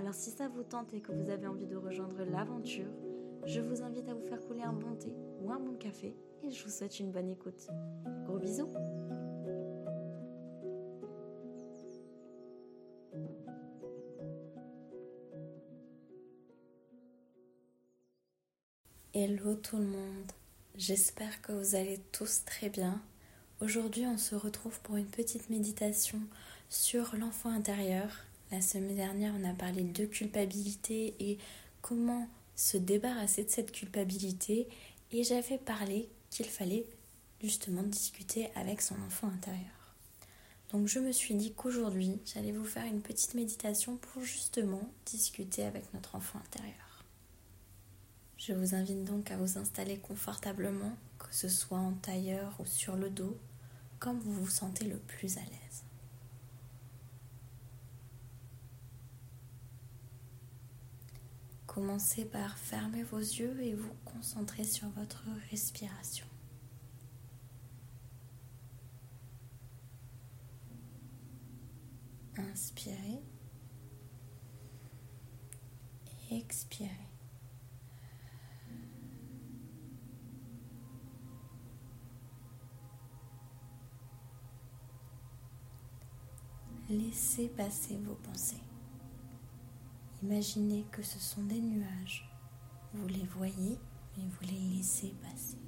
Alors si ça vous tente et que vous avez envie de rejoindre l'aventure, je vous invite à vous faire couler un bon thé ou un bon café et je vous souhaite une bonne écoute. Gros bisous Hello tout le monde, j'espère que vous allez tous très bien. Aujourd'hui on se retrouve pour une petite méditation sur l'enfant intérieur. La semaine dernière on a parlé de culpabilité et comment se débarrasser de cette culpabilité et j'avais parlé qu'il fallait justement discuter avec son enfant intérieur. Donc je me suis dit qu'aujourd'hui j'allais vous faire une petite méditation pour justement discuter avec notre enfant intérieur. Je vous invite donc à vous installer confortablement, que ce soit en tailleur ou sur le dos, comme vous vous sentez le plus à l'aise. Commencez par fermer vos yeux et vous concentrer sur votre respiration. Inspirez. Expirez. Laissez passer vos pensées. Imaginez que ce sont des nuages. Vous les voyez, mais vous les laissez passer.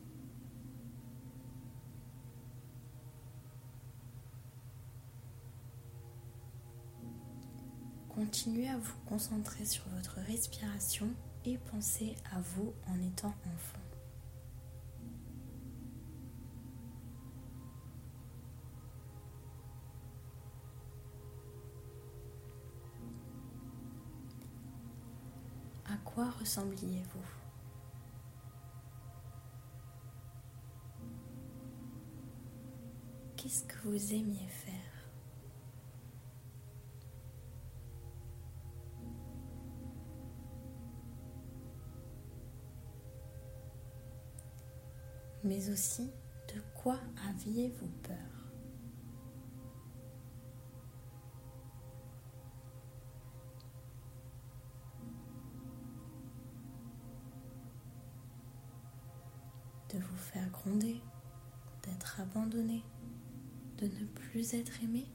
Continuez à vous concentrer sur votre respiration et pensez à vous en étant enfant. Quoi ressembliez-vous? Qu'est-ce que vous aimiez faire? Mais aussi, de quoi aviez-vous peur? De vous faire gronder, d'être abandonné, de ne plus être aimé.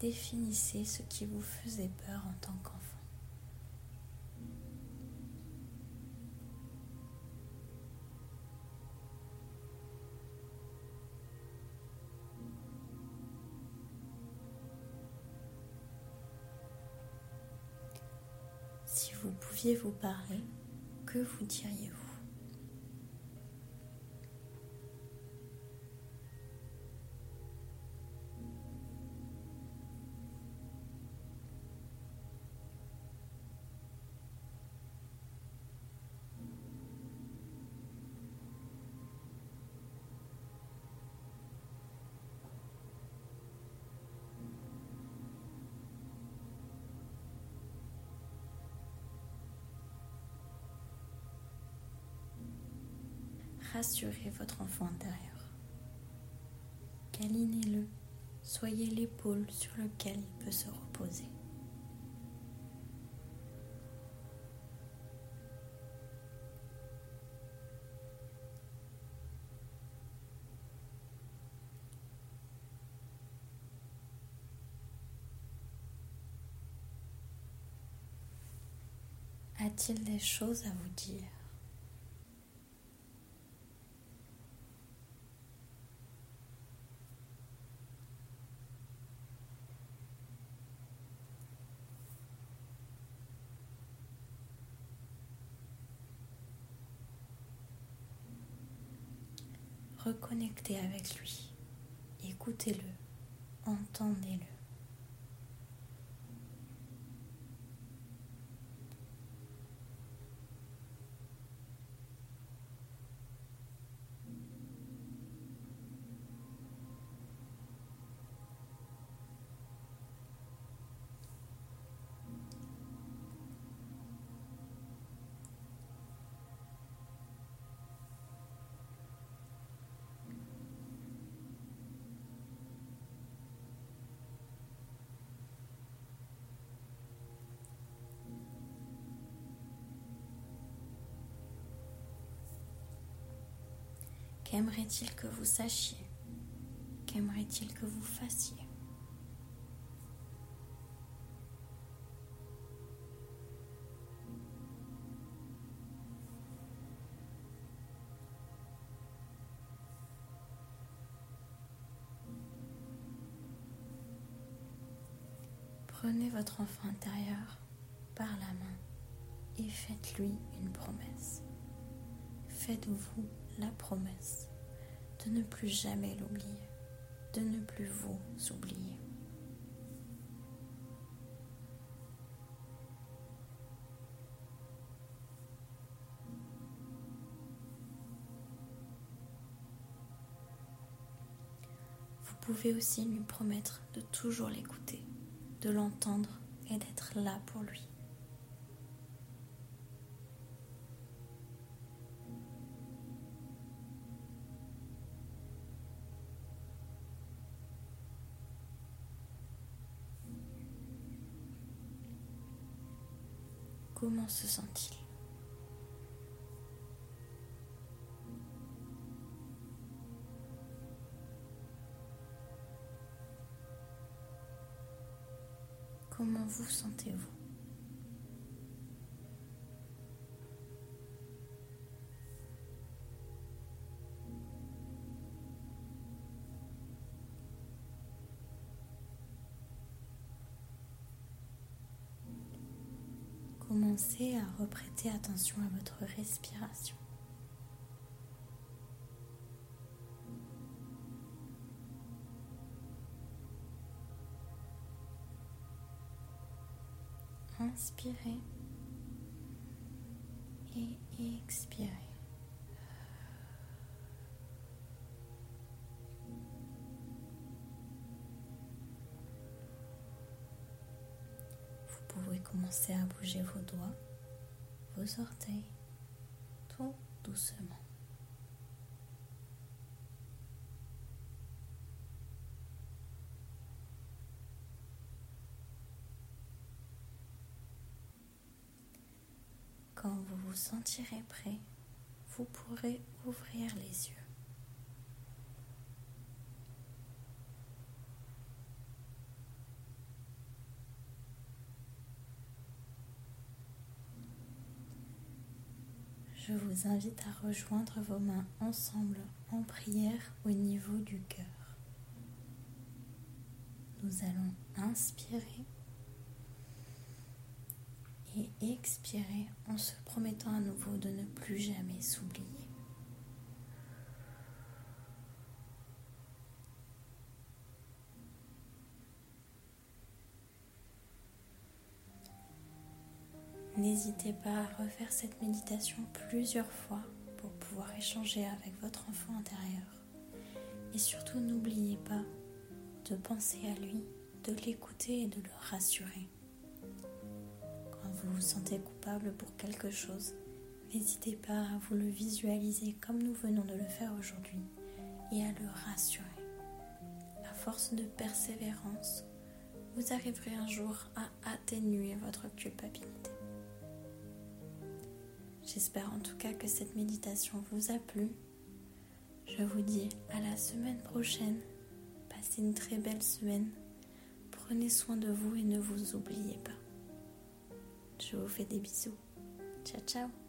Définissez ce qui vous faisait peur en tant qu'enfant. Vous pouviez vous parler, que vous diriez-vous? Rassurez votre enfant intérieur. Câlinez-le, soyez l'épaule sur lequel il peut se reposer. A-t-il des choses à vous dire? Reconnecter avec lui. écoutez-le, entendez-le. Qu'aimerait-il que vous sachiez? Qu'aimerait-il que vous fassiez? Prenez votre enfant intérieur par la main et faites-lui une promesse. Faites-vous la promesse de ne plus jamais l'oublier, de ne plus vous oublier. Vous pouvez aussi lui promettre de toujours l'écouter, de l'entendre et d'être là pour lui. Comment se sent-il? Comment vous sentez-vous? Commencez à reprêter attention à votre respiration. Inspirez et expirez. Commencez à bouger vos doigts, vos orteils, tout doucement. Quand vous vous sentirez prêt, vous pourrez ouvrir les yeux. Je vous invite à rejoindre vos mains ensemble en prière au niveau du cœur. Nous allons inspirer et expirer en se promettant à nouveau de ne plus jamais s'oublier. N'hésitez pas à refaire cette méditation plusieurs fois pour pouvoir échanger avec votre enfant intérieur. Et surtout n'oubliez pas de penser à lui, de l'écouter et de le rassurer. Quand vous vous sentez coupable pour quelque chose, n'hésitez pas à vous le visualiser comme nous venons de le faire aujourd'hui et à le rassurer. À force de persévérance, vous arriverez un jour à atténuer votre culpabilité. J'espère en tout cas que cette méditation vous a plu. Je vous dis à la semaine prochaine. Passez une très belle semaine. Prenez soin de vous et ne vous oubliez pas. Je vous fais des bisous. Ciao ciao